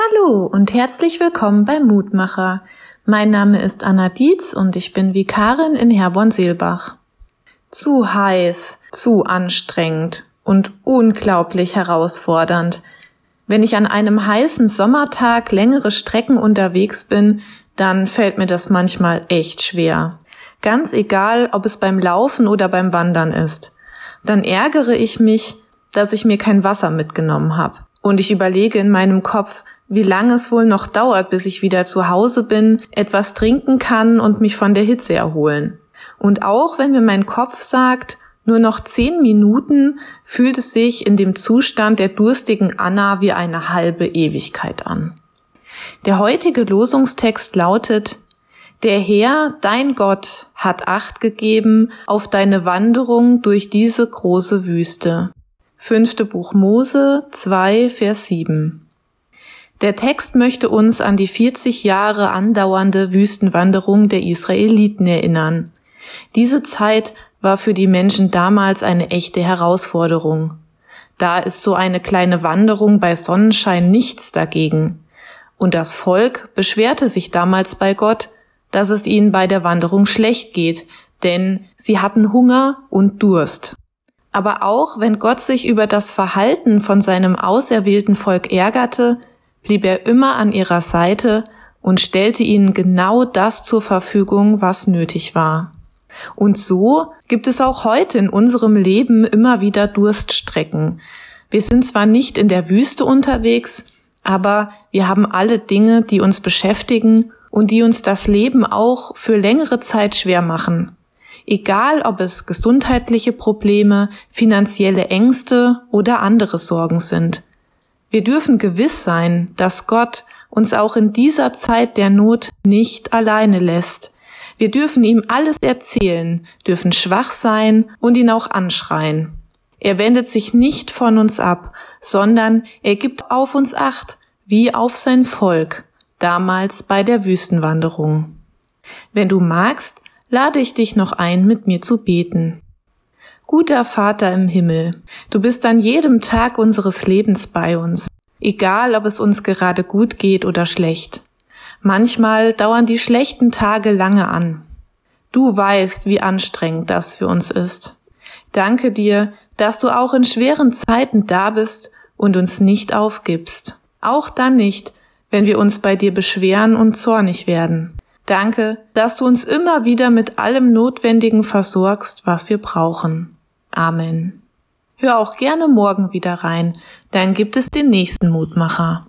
Hallo und herzlich willkommen beim Mutmacher. Mein Name ist Anna Dietz und ich bin Vikarin in Herborn-Seelbach. Zu heiß, zu anstrengend und unglaublich herausfordernd. Wenn ich an einem heißen Sommertag längere Strecken unterwegs bin, dann fällt mir das manchmal echt schwer. Ganz egal, ob es beim Laufen oder beim Wandern ist. Dann ärgere ich mich, dass ich mir kein Wasser mitgenommen habe. Und ich überlege in meinem Kopf, wie lange es wohl noch dauert, bis ich wieder zu Hause bin, etwas trinken kann und mich von der Hitze erholen. Und auch wenn mir mein Kopf sagt, nur noch zehn Minuten, fühlt es sich in dem Zustand der durstigen Anna wie eine halbe Ewigkeit an. Der heutige Losungstext lautet, der Herr, dein Gott, hat Acht gegeben auf deine Wanderung durch diese große Wüste. Fünfte Buch Mose 2, Vers 7. Der Text möchte uns an die 40 Jahre andauernde Wüstenwanderung der Israeliten erinnern. Diese Zeit war für die Menschen damals eine echte Herausforderung. Da ist so eine kleine Wanderung bei Sonnenschein nichts dagegen. Und das Volk beschwerte sich damals bei Gott, dass es ihnen bei der Wanderung schlecht geht, denn sie hatten Hunger und Durst. Aber auch wenn Gott sich über das Verhalten von seinem auserwählten Volk ärgerte, blieb er immer an ihrer Seite und stellte ihnen genau das zur Verfügung, was nötig war. Und so gibt es auch heute in unserem Leben immer wieder Durststrecken. Wir sind zwar nicht in der Wüste unterwegs, aber wir haben alle Dinge, die uns beschäftigen und die uns das Leben auch für längere Zeit schwer machen. Egal ob es gesundheitliche Probleme, finanzielle Ängste oder andere Sorgen sind. Wir dürfen gewiss sein, dass Gott uns auch in dieser Zeit der Not nicht alleine lässt. Wir dürfen ihm alles erzählen, dürfen schwach sein und ihn auch anschreien. Er wendet sich nicht von uns ab, sondern er gibt auf uns acht, wie auf sein Volk, damals bei der Wüstenwanderung. Wenn du magst, lade ich dich noch ein, mit mir zu beten. Guter Vater im Himmel, du bist an jedem Tag unseres Lebens bei uns, egal ob es uns gerade gut geht oder schlecht. Manchmal dauern die schlechten Tage lange an. Du weißt, wie anstrengend das für uns ist. Danke dir, dass du auch in schweren Zeiten da bist und uns nicht aufgibst. Auch dann nicht, wenn wir uns bei dir beschweren und zornig werden. Danke, dass du uns immer wieder mit allem Notwendigen versorgst, was wir brauchen. Amen. Hör auch gerne morgen wieder rein, dann gibt es den nächsten Mutmacher.